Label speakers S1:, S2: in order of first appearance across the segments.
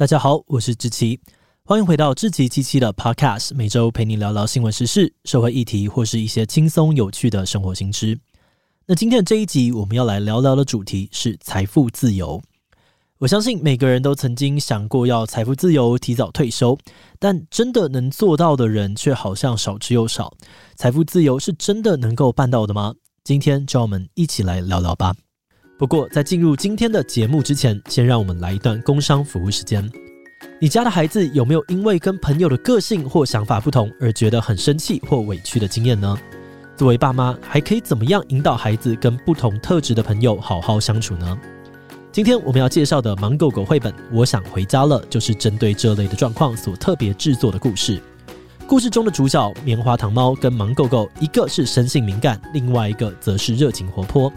S1: 大家好，我是志奇，欢迎回到志奇七七的 Podcast，每周陪你聊聊新闻时事、社会议题或是一些轻松有趣的生活新知。那今天的这一集，我们要来聊聊的主题是财富自由。我相信每个人都曾经想过要财富自由、提早退休，但真的能做到的人却好像少之又少。财富自由是真的能够办到的吗？今天就让我们一起来聊聊吧。不过，在进入今天的节目之前，先让我们来一段工商服务时间。你家的孩子有没有因为跟朋友的个性或想法不同而觉得很生气或委屈的经验呢？作为爸妈，还可以怎么样引导孩子跟不同特质的朋友好好相处呢？今天我们要介绍的《芒狗狗》绘本《我想回家了》，就是针对这类的状况所特别制作的故事。故事中的主角棉花糖猫跟芒狗狗，一个是生性敏感，另外一个则是热情活泼。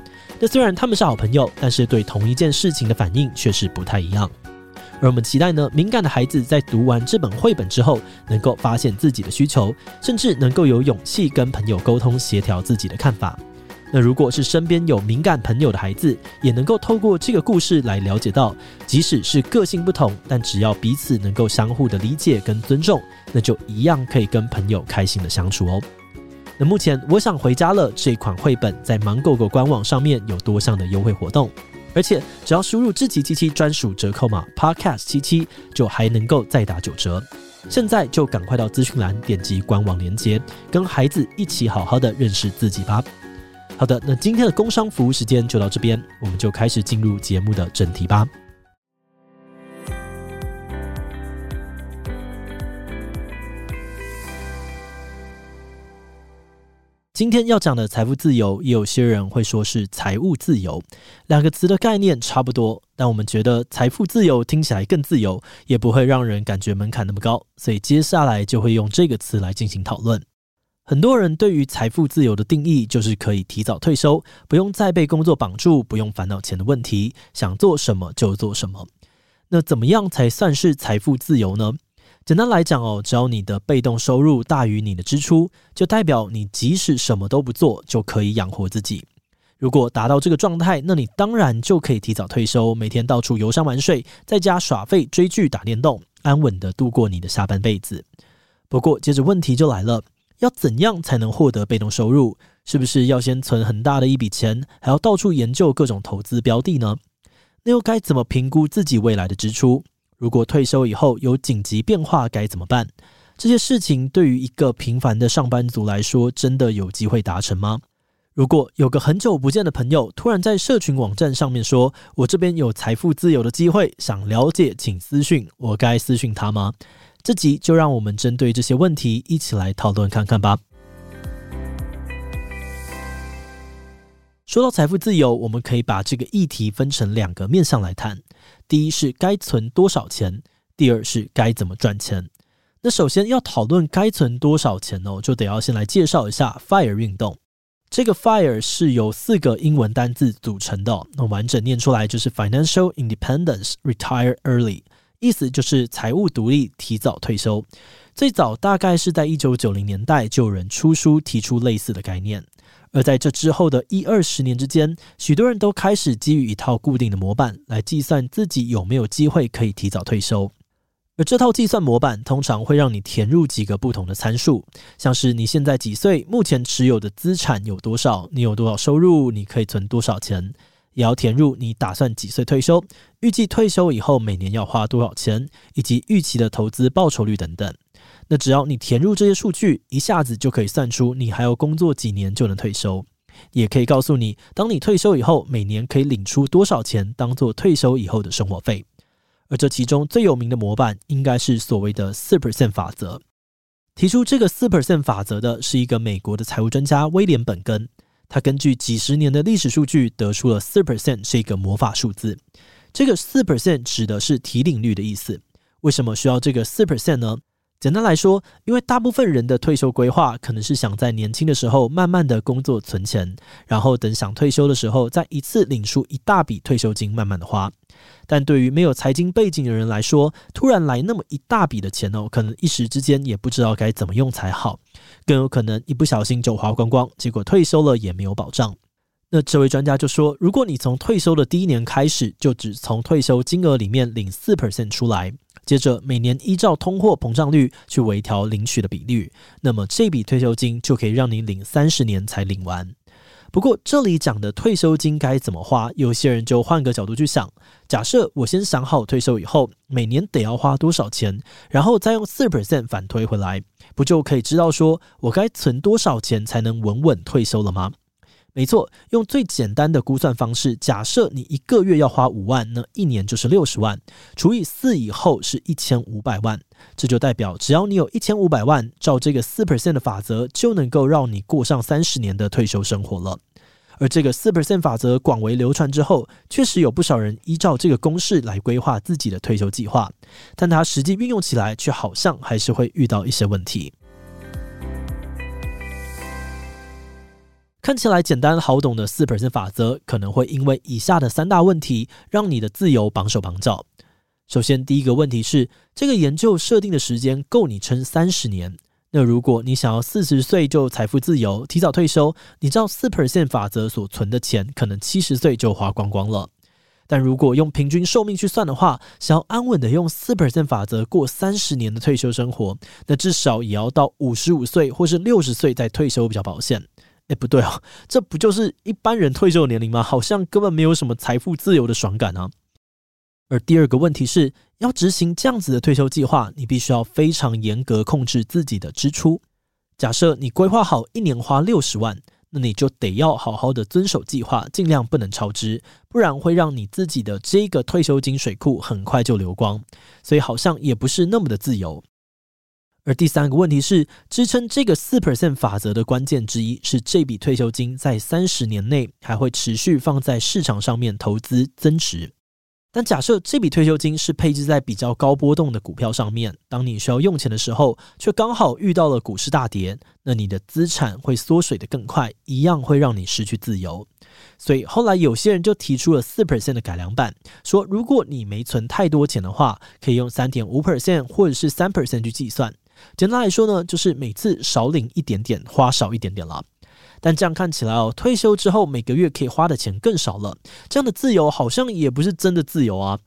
S1: 那虽然他们是好朋友，但是对同一件事情的反应却是不太一样。而我们期待呢，敏感的孩子在读完这本绘本之后，能够发现自己的需求，甚至能够有勇气跟朋友沟通协调自己的看法。那如果是身边有敏感朋友的孩子，也能够透过这个故事来了解到，即使是个性不同，但只要彼此能够相互的理解跟尊重，那就一样可以跟朋友开心的相处哦。目前我想回家了这款绘本在芒狗狗官网上面有多项的优惠活动，而且只要输入志祺七七专属折扣码 Podcast 七七，就还能够再打九折。现在就赶快到资讯栏点击官网链接，跟孩子一起好好的认识自己吧。好的，那今天的工商服务时间就到这边，我们就开始进入节目的正题吧。今天要讲的财富自由，也有些人会说是财务自由，两个词的概念差不多，但我们觉得财富自由听起来更自由，也不会让人感觉门槛那么高，所以接下来就会用这个词来进行讨论。很多人对于财富自由的定义就是可以提早退休，不用再被工作绑住，不用烦恼钱的问题，想做什么就做什么。那怎么样才算是财富自由呢？简单来讲哦，只要你的被动收入大于你的支出，就代表你即使什么都不做就可以养活自己。如果达到这个状态，那你当然就可以提早退休，每天到处游山玩水，在家耍废、追剧、打电动，安稳地度过你的下半辈子。不过，接着问题就来了。要怎样才能获得被动收入？是不是要先存很大的一笔钱，还要到处研究各种投资标的呢？那又该怎么评估自己未来的支出？如果退休以后有紧急变化该怎么办？这些事情对于一个平凡的上班族来说，真的有机会达成吗？如果有个很久不见的朋友突然在社群网站上面说：“我这边有财富自由的机会，想了解请私讯。”我该私讯他吗？这集就让我们针对这些问题一起来讨论看看吧。说到财富自由，我们可以把这个议题分成两个面向来谈。第一是该存多少钱，第二是该怎么赚钱。那首先要讨论该存多少钱哦，就得要先来介绍一下 FIRE 运动。这个 FIRE 是由四个英文单字组成的，那完整念出来就是 Financial Independence, Retire Early。意思就是财务独立，提早退休。最早大概是在一九九零年代就有人出书提出类似的概念，而在这之后的一二十年之间，许多人都开始基于一套固定的模板来计算自己有没有机会可以提早退休。而这套计算模板通常会让你填入几个不同的参数，像是你现在几岁，目前持有的资产有多少，你有多少收入，你可以存多少钱。也要填入你打算几岁退休，预计退休以后每年要花多少钱，以及预期的投资报酬率等等。那只要你填入这些数据，一下子就可以算出你还要工作几年就能退休，也可以告诉你，当你退休以后，每年可以领出多少钱当做退休以后的生活费。而这其中最有名的模板，应该是所谓的四 percent 法则。提出这个四 percent 法则的是一个美国的财务专家威廉本根。他根据几十年的历史数据得出了四 percent 是一个魔法数字。这个四 percent 指的是提领率的意思。为什么需要这个四 percent 呢？简单来说，因为大部分人的退休规划可能是想在年轻的时候慢慢的工作存钱，然后等想退休的时候再一次领出一大笔退休金，慢慢的花。但对于没有财经背景的人来说，突然来那么一大笔的钱哦，可能一时之间也不知道该怎么用才好，更有可能一不小心就花光光，结果退休了也没有保障。那这位专家就说，如果你从退休的第一年开始，就只从退休金额里面领四 percent 出来。接着每年依照通货膨胀率去微调领取的比率，那么这笔退休金就可以让你领三十年才领完。不过这里讲的退休金该怎么花，有些人就换个角度去想：假设我先想好退休以后每年得要花多少钱，然后再用四 percent 反推回来，不就可以知道说我该存多少钱才能稳稳退休了吗？没错，用最简单的估算方式，假设你一个月要花五万，那一年就是六十万，除以四以后是一千五百万，这就代表只要你有一千五百万，照这个四 percent 的法则，就能够让你过上三十年的退休生活了。而这个四 percent 法则广为流传之后，确实有不少人依照这个公式来规划自己的退休计划，但它实际运用起来，却好像还是会遇到一些问题。看起来简单好懂的四 percent 法则，可能会因为以下的三大问题，让你的自由绑手绑脚。首先，第一个问题是，这个研究设定的时间够你撑三十年。那如果你想要四十岁就财富自由、提早退休，你照四 percent 法则所存的钱，可能七十岁就花光光了。但如果用平均寿命去算的话，想要安稳的用四 percent 法则过三十年的退休生活，那至少也要到五十五岁或是六十岁再退休比较保险。哎，不对哦，这不就是一般人退休的年龄吗？好像根本没有什么财富自由的爽感啊。而第二个问题是，要执行这样子的退休计划，你必须要非常严格控制自己的支出。假设你规划好一年花六十万，那你就得要好好的遵守计划，尽量不能超支，不然会让你自己的这个退休金水库很快就流光。所以好像也不是那么的自由。而第三个问题是，支撑这个四 percent 法则的关键之一是，这笔退休金在三十年内还会持续放在市场上面投资增值。但假设这笔退休金是配置在比较高波动的股票上面，当你需要用钱的时候，却刚好遇到了股市大跌，那你的资产会缩水的更快，一样会让你失去自由。所以后来有些人就提出了四 percent 的改良版，说如果你没存太多钱的话，可以用三点五 percent 或者是三 percent 去计算。简单来说呢，就是每次少领一点点，花少一点点了。但这样看起来哦，退休之后每个月可以花的钱更少了，这样的自由好像也不是真的自由啊。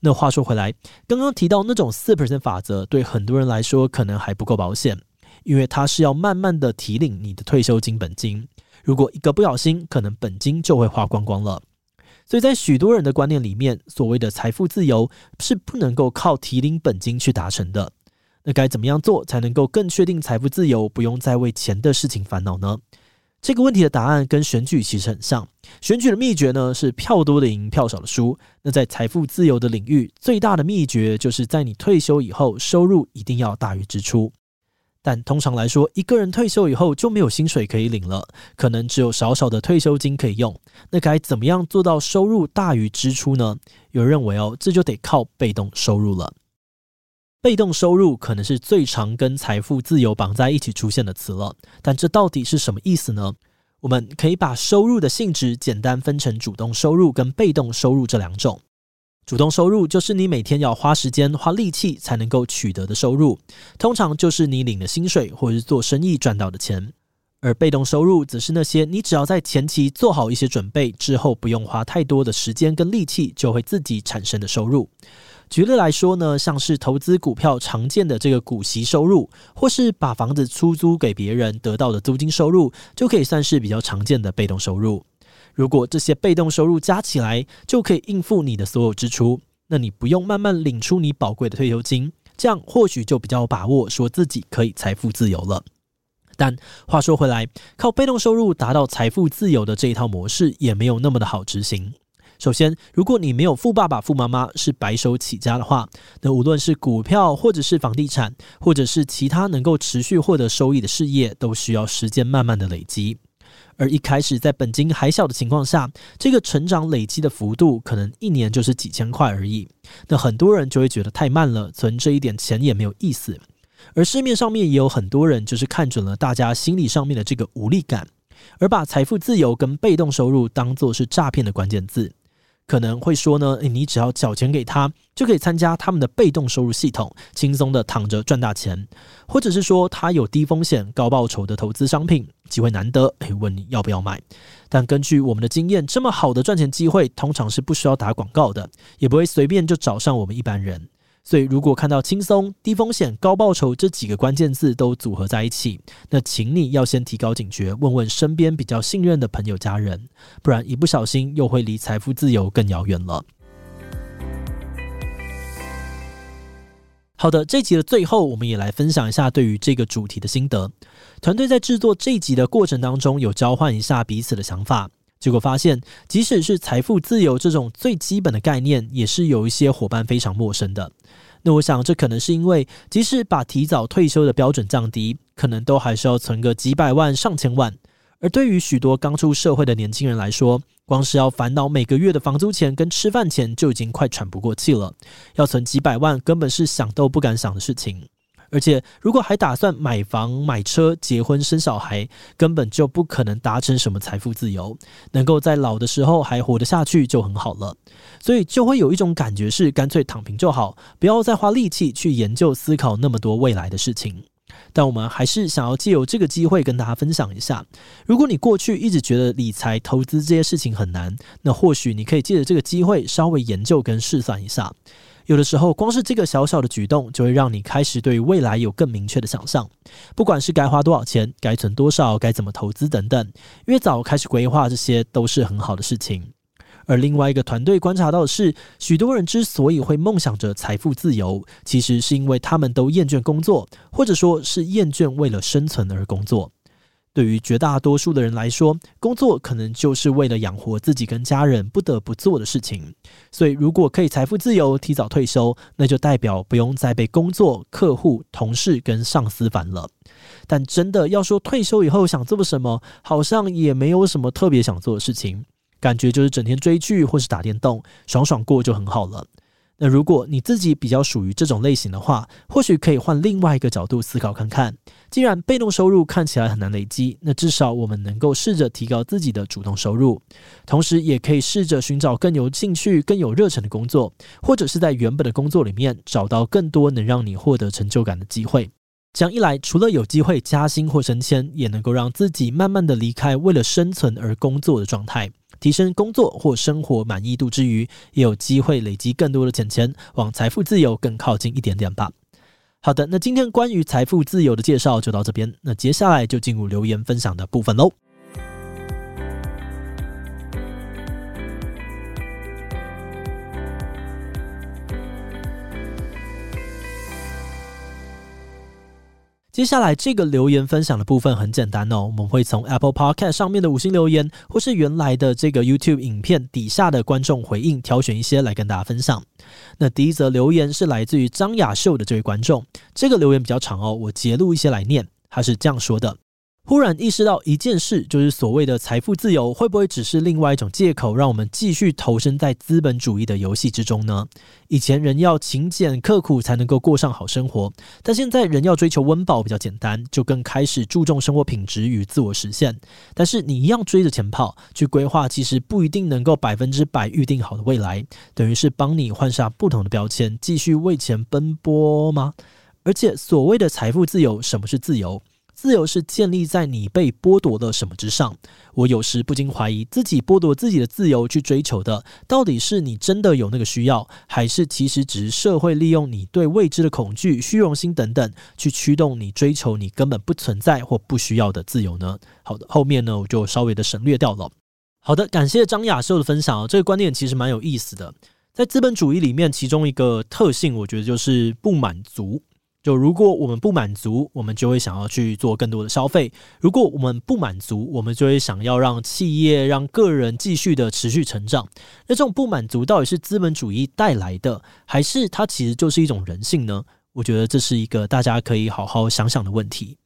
S1: 那话说回来，刚刚提到那种四 percent 法则，对很多人来说可能还不够保险，因为它是要慢慢的提领你的退休金本金，如果一个不小心，可能本金就会花光光了。所以在许多人的观念里面，所谓的财富自由是不能够靠提领本金去达成的。那该怎么样做才能够更确定财富自由，不用再为钱的事情烦恼呢？这个问题的答案跟选举其实很像。选举的秘诀呢，是票多的赢，票少的输。那在财富自由的领域，最大的秘诀就是在你退休以后，收入一定要大于支出。但通常来说，一个人退休以后就没有薪水可以领了，可能只有少少的退休金可以用。那该怎么样做到收入大于支出呢？有人认为哦，这就得靠被动收入了。被动收入可能是最常跟财富自由绑在一起出现的词了，但这到底是什么意思呢？我们可以把收入的性质简单分成主动收入跟被动收入这两种。主动收入就是你每天要花时间、花力气才能够取得的收入，通常就是你领的薪水或者是做生意赚到的钱。而被动收入则是那些你只要在前期做好一些准备之后，不用花太多的时间跟力气，就会自己产生的收入。举例来说呢，像是投资股票常见的这个股息收入，或是把房子出租给别人得到的租金收入，就可以算是比较常见的被动收入。如果这些被动收入加起来就可以应付你的所有支出，那你不用慢慢领出你宝贵的退休金，这样或许就比较有把握说自己可以财富自由了。但话说回来，靠被动收入达到财富自由的这一套模式也没有那么的好执行。首先，如果你没有富爸爸、富妈妈，是白手起家的话，那无论是股票，或者是房地产，或者是其他能够持续获得收益的事业，都需要时间慢慢的累积。而一开始在本金还小的情况下，这个成长累积的幅度可能一年就是几千块而已。那很多人就会觉得太慢了，存这一点钱也没有意思。而市面上面也有很多人就是看准了大家心理上面的这个无力感，而把财富自由跟被动收入当作是诈骗的关键字。可能会说呢，你只要缴钱给他，就可以参加他们的被动收入系统，轻松的躺着赚大钱；或者是说他有低风险高报酬的投资商品，机会难得，诶，问你要不要买？但根据我们的经验，这么好的赚钱机会，通常是不需要打广告的，也不会随便就找上我们一般人。所以，如果看到轻松、低风险、高报酬这几个关键字都组合在一起，那请你要先提高警觉，问问身边比较信任的朋友、家人，不然一不小心又会离财富自由更遥远了。好的，这集的最后，我们也来分享一下对于这个主题的心得。团队在制作这一集的过程当中，有交换一下彼此的想法。结果发现，即使是财富自由这种最基本的概念，也是有一些伙伴非常陌生的。那我想，这可能是因为，即使把提早退休的标准降低，可能都还是要存个几百万、上千万。而对于许多刚出社会的年轻人来说，光是要烦恼每个月的房租钱跟吃饭钱，就已经快喘不过气了。要存几百万，根本是想都不敢想的事情。而且，如果还打算买房、买车、结婚、生小孩，根本就不可能达成什么财富自由。能够在老的时候还活得下去就很好了。所以，就会有一种感觉是，干脆躺平就好，不要再花力气去研究、思考那么多未来的事情。但我们还是想要借由这个机会跟大家分享一下：如果你过去一直觉得理财、投资这些事情很难，那或许你可以借着这个机会稍微研究跟试算一下。有的时候，光是这个小小的举动，就会让你开始对未来有更明确的想象。不管是该花多少钱，该存多少，该怎么投资等等，越早开始规划，这些都是很好的事情。而另外一个团队观察到的是，许多人之所以会梦想着财富自由，其实是因为他们都厌倦工作，或者说是厌倦为了生存而工作。对于绝大多数的人来说，工作可能就是为了养活自己跟家人不得不做的事情。所以，如果可以财富自由、提早退休，那就代表不用再被工作、客户、同事跟上司烦了。但真的要说退休以后想做什么，好像也没有什么特别想做的事情，感觉就是整天追剧或是打电动，爽爽过就很好了。那如果你自己比较属于这种类型的话，或许可以换另外一个角度思考看看。既然被动收入看起来很难累积，那至少我们能够试着提高自己的主动收入，同时也可以试着寻找更有兴趣、更有热忱的工作，或者是在原本的工作里面找到更多能让你获得成就感的机会。这样一来，除了有机会加薪或升迁，也能够让自己慢慢的离开为了生存而工作的状态。提升工作或生活满意度之余，也有机会累积更多的钱钱，往财富自由更靠近一点点吧。好的，那今天关于财富自由的介绍就到这边，那接下来就进入留言分享的部分喽。接下来这个留言分享的部分很简单哦，我们会从 Apple Podcast 上面的五星留言，或是原来的这个 YouTube 影片底下的观众回应，挑选一些来跟大家分享。那第一则留言是来自于张雅秀的这位观众，这个留言比较长哦，我截录一些来念，他是这样说的。忽然意识到一件事，就是所谓的财富自由，会不会只是另外一种借口，让我们继续投身在资本主义的游戏之中呢？以前人要勤俭刻苦才能够过上好生活，但现在人要追求温饱比较简单，就更开始注重生活品质与自我实现。但是你一样追着钱跑，去规划，其实不一定能够百分之百预定好的未来，等于是帮你换上不同的标签，继续为钱奔波吗？而且所谓的财富自由，什么是自由？自由是建立在你被剥夺了什么之上。我有时不禁怀疑，自己剥夺自己的自由去追求的，到底是你真的有那个需要，还是其实只是社会利用你对未知的恐惧、虚荣心等等，去驱动你追求你根本不存在或不需要的自由呢？好的，后面呢，我就稍微的省略掉了。好的，感谢张雅秀的分享啊，这个观点其实蛮有意思的。在资本主义里面，其中一个特性，我觉得就是不满足。就如果我们不满足，我们就会想要去做更多的消费；如果我们不满足，我们就会想要让企业、让个人继续的持续成长。那这种不满足到底是资本主义带来的，还是它其实就是一种人性呢？我觉得这是一个大家可以好好想想的问题。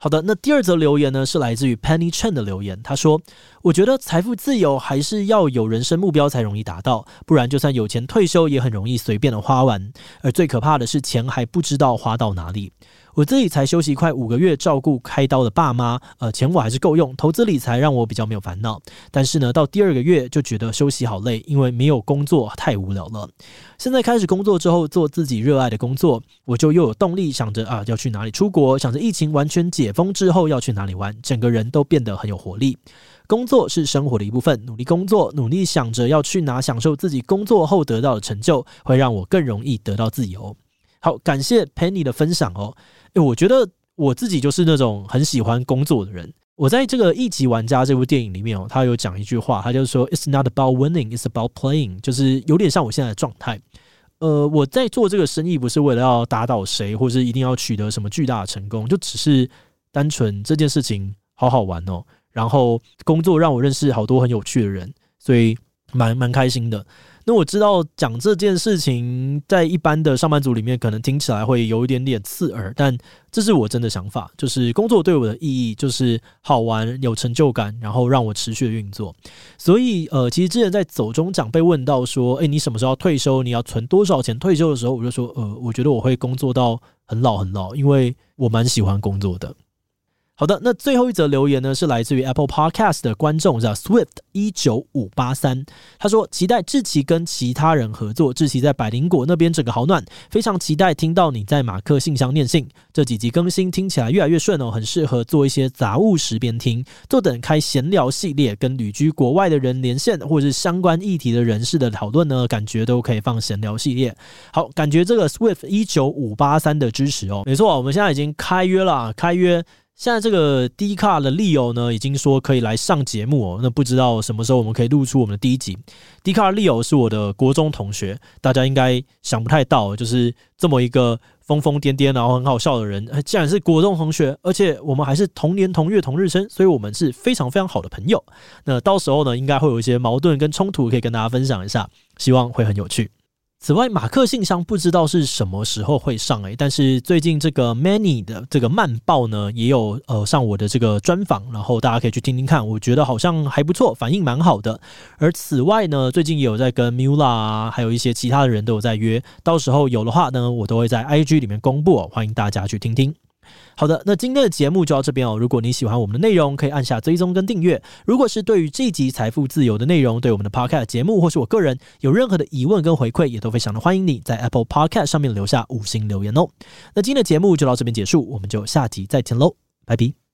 S1: 好的，那第二则留言呢，是来自于 Penny Chen 的留言。他说：“我觉得财富自由还是要有人生目标才容易达到，不然就算有钱退休也很容易随便的花完。而最可怕的是钱还不知道花到哪里。我自己才休息快五个月，照顾开刀的爸妈，呃，钱我还是够用，投资理财让我比较没有烦恼。但是呢，到第二个月就觉得休息好累，因为没有工作太无聊了。现在开始工作之后，做自己热爱的工作，我就又有动力想着啊要去哪里出国，想着疫情完全解封之后要去哪里玩，整个人都变得很有活力。工作是生活的一部分，努力工作，努力想着要去哪，享受自己工作后得到的成就，会让我更容易得到自由。好，感谢 Penny 的分享哦。诶，我觉得我自己就是那种很喜欢工作的人。我在这个《一级玩家》这部电影里面哦，他有讲一句话，他就是说：“It's not about winning, it's about playing。”就是有点像我现在的状态。呃，我在做这个生意不是为了要打倒谁，或是一定要取得什么巨大的成功，就只是单纯这件事情好好玩哦。然后工作让我认识好多很有趣的人，所以蛮蛮开心的。那我知道讲这件事情，在一般的上班族里面，可能听起来会有一点点刺耳，但这是我真的想法。就是工作对我的意义，就是好玩、有成就感，然后让我持续的运作。所以，呃，其实之前在走中奖被问到说，诶，你什么时候要退休？你要存多少钱退休的时候，我就说，呃，我觉得我会工作到很老很老，因为我蛮喜欢工作的。好的，那最后一则留言呢，是来自于 Apple Podcast 的观众叫 Swift 一九五八三，他说期待志奇跟其他人合作，志奇在百灵果那边整个好暖，非常期待听到你在马克信箱念信，这几集更新听起来越来越顺哦，很适合做一些杂物时边听，坐等开闲聊系列，跟旅居国外的人连线，或者是相关议题的人士的讨论呢，感觉都可以放闲聊系列。好，感觉这个 Swift 一九五八三的支持哦，没错，我们现在已经开约了，开约。现在这个 D 卡的 Leo 呢，已经说可以来上节目哦。那不知道什么时候我们可以录出我们的第一集。D 卡 Leo 是我的国中同学，大家应该想不太到，就是这么一个疯疯癫癫然后很好笑的人，既然是国中同学，而且我们还是同年同月同日生，所以我们是非常非常好的朋友。那到时候呢，应该会有一些矛盾跟冲突可以跟大家分享一下，希望会很有趣。此外，马克信箱不知道是什么时候会上诶、欸，但是最近这个 Many 的这个慢报呢，也有呃上我的这个专访，然后大家可以去听听看，我觉得好像还不错，反应蛮好的。而此外呢，最近也有在跟 Mula 啊，还有一些其他的人都有在约，到时候有的话呢，我都会在 IG 里面公布，欢迎大家去听听。好的，那今天的节目就到这边哦。如果你喜欢我们的内容，可以按下追踪跟订阅。如果是对于这一集财富自由的内容，对我们的 Podcast 节目或是我个人有任何的疑问跟回馈，也都非常的欢迎你在 Apple Podcast 上面留下五星留言哦。那今天的节目就到这边结束，我们就下集再见喽，拜拜。